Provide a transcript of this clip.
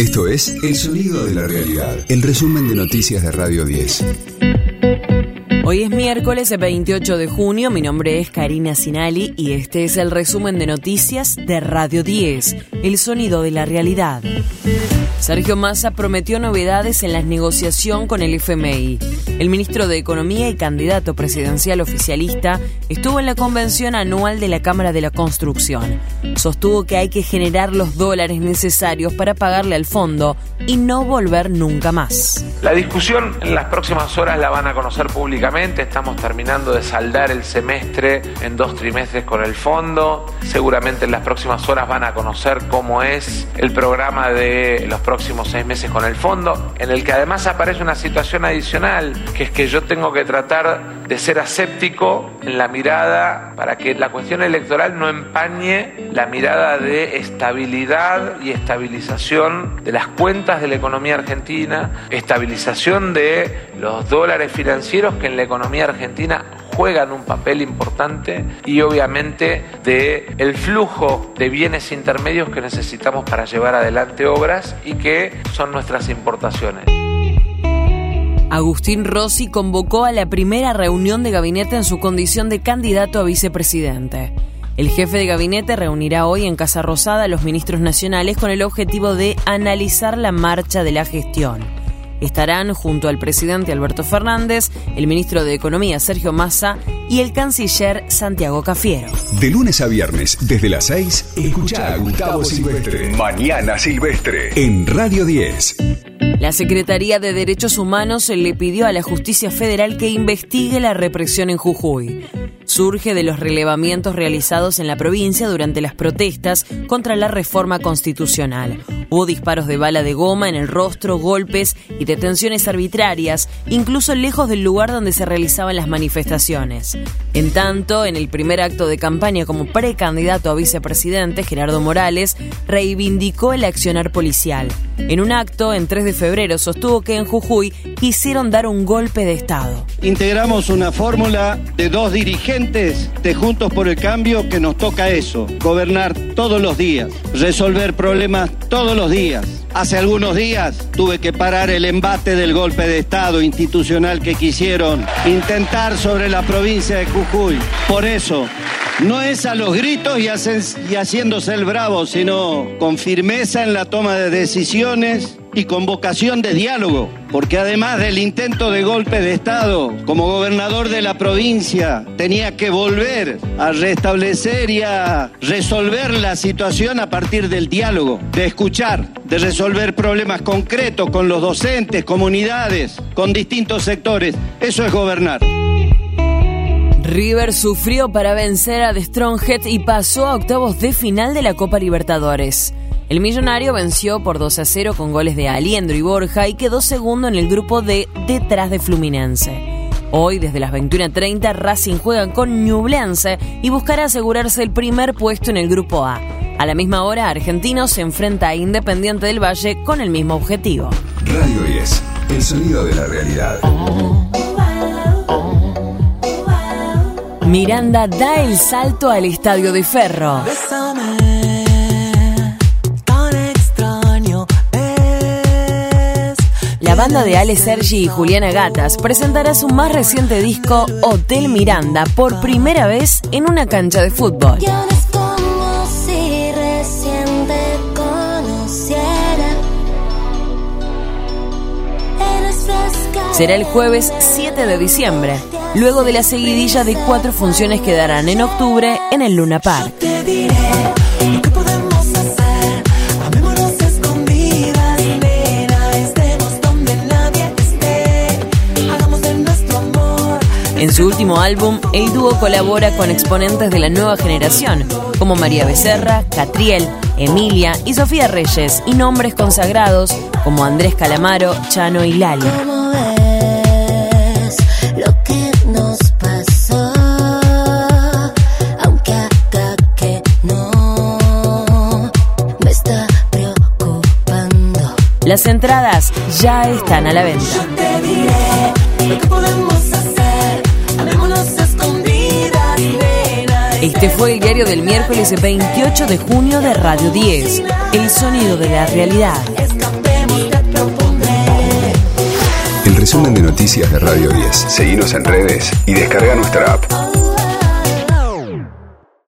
Esto es El Sonido de la Realidad, el resumen de noticias de Radio 10. Hoy es miércoles 28 de junio, mi nombre es Karina Sinali y este es el resumen de noticias de Radio 10, El Sonido de la Realidad. Sergio Massa prometió novedades en la negociación con el FMI. El ministro de Economía y candidato presidencial oficialista estuvo en la convención anual de la Cámara de la Construcción. Sostuvo que hay que generar los dólares necesarios para pagarle al fondo y no volver nunca más. La discusión en las próximas horas la van a conocer públicamente. Estamos terminando de saldar el semestre en dos trimestres con el fondo. Seguramente en las próximas horas van a conocer cómo es el programa de los próximos seis meses con el fondo, en el que además aparece una situación adicional, que es que yo tengo que tratar de ser aséptico en la mirada para que la cuestión electoral no empañe la mirada de estabilidad y estabilización de las cuentas de la economía argentina, estabilización de los dólares financieros que en la economía argentina juegan un papel importante y obviamente de el flujo de bienes intermedios que necesitamos para llevar adelante obras y que son nuestras importaciones. Agustín Rossi convocó a la primera reunión de gabinete en su condición de candidato a vicepresidente. El jefe de gabinete reunirá hoy en Casa Rosada a los ministros nacionales con el objetivo de analizar la marcha de la gestión. Estarán junto al presidente Alberto Fernández, el ministro de Economía Sergio Massa y el canciller Santiago Cafiero. De lunes a viernes, desde las 6, escucha a Gustavo Silvestre. Mañana Silvestre. En Radio 10. La Secretaría de Derechos Humanos le pidió a la Justicia Federal que investigue la represión en Jujuy surge de los relevamientos realizados en la provincia durante las protestas contra la reforma constitucional. Hubo disparos de bala de goma en el rostro, golpes y detenciones arbitrarias, incluso lejos del lugar donde se realizaban las manifestaciones. En tanto, en el primer acto de campaña como precandidato a vicepresidente, Gerardo Morales reivindicó el accionar policial. En un acto, en 3 de febrero, sostuvo que en Jujuy quisieron dar un golpe de Estado. Integramos una fórmula de dos dirigentes de Juntos por el Cambio que nos toca eso, gobernar todos los días, resolver problemas todos los días. Hace algunos días tuve que parar el embate del golpe de Estado institucional que quisieron intentar sobre la provincia de Jujuy. Por eso, no es a los gritos y, haciéndose el bravo, sino con firmeza en la toma de decisiones y con vocación de diálogo, porque además del intento de golpe de Estado, como gobernador de la provincia, tenía que volver a restablecer y a resolver la situación a partir del diálogo, de escuchar, de resolver problemas concretos con los docentes, comunidades, con distintos sectores. Eso es gobernar. River sufrió para vencer a The Stronghead y pasó a octavos de final de la Copa Libertadores. El millonario venció por 2 a 0 con goles de Aliendro y Borja y quedó segundo en el grupo D detrás de Fluminense. Hoy, desde las 21.30, Racing juega con Ñublense y buscará asegurarse el primer puesto en el grupo A. A la misma hora, Argentino se enfrenta a Independiente del Valle con el mismo objetivo. Radio 10, el sonido de la realidad. Miranda da el salto al estadio de Ferro. La banda de Ale Sergi y Juliana Gatas presentará su más reciente disco Hotel Miranda por primera vez en una cancha de fútbol. Será el jueves 7 de diciembre, luego de la seguidilla de cuatro funciones que darán en octubre en el Luna Park. En su último álbum, el dúo colabora con exponentes de la nueva generación, como María Becerra, Catriel, Emilia y Sofía Reyes, y nombres consagrados como Andrés Calamaro, Chano y Lali. Las entradas ya están a la venta. Este fue el diario del miércoles 28 de junio de Radio 10. El sonido de la realidad. El resumen de noticias de Radio 10. Seguimos en redes y descarga nuestra app.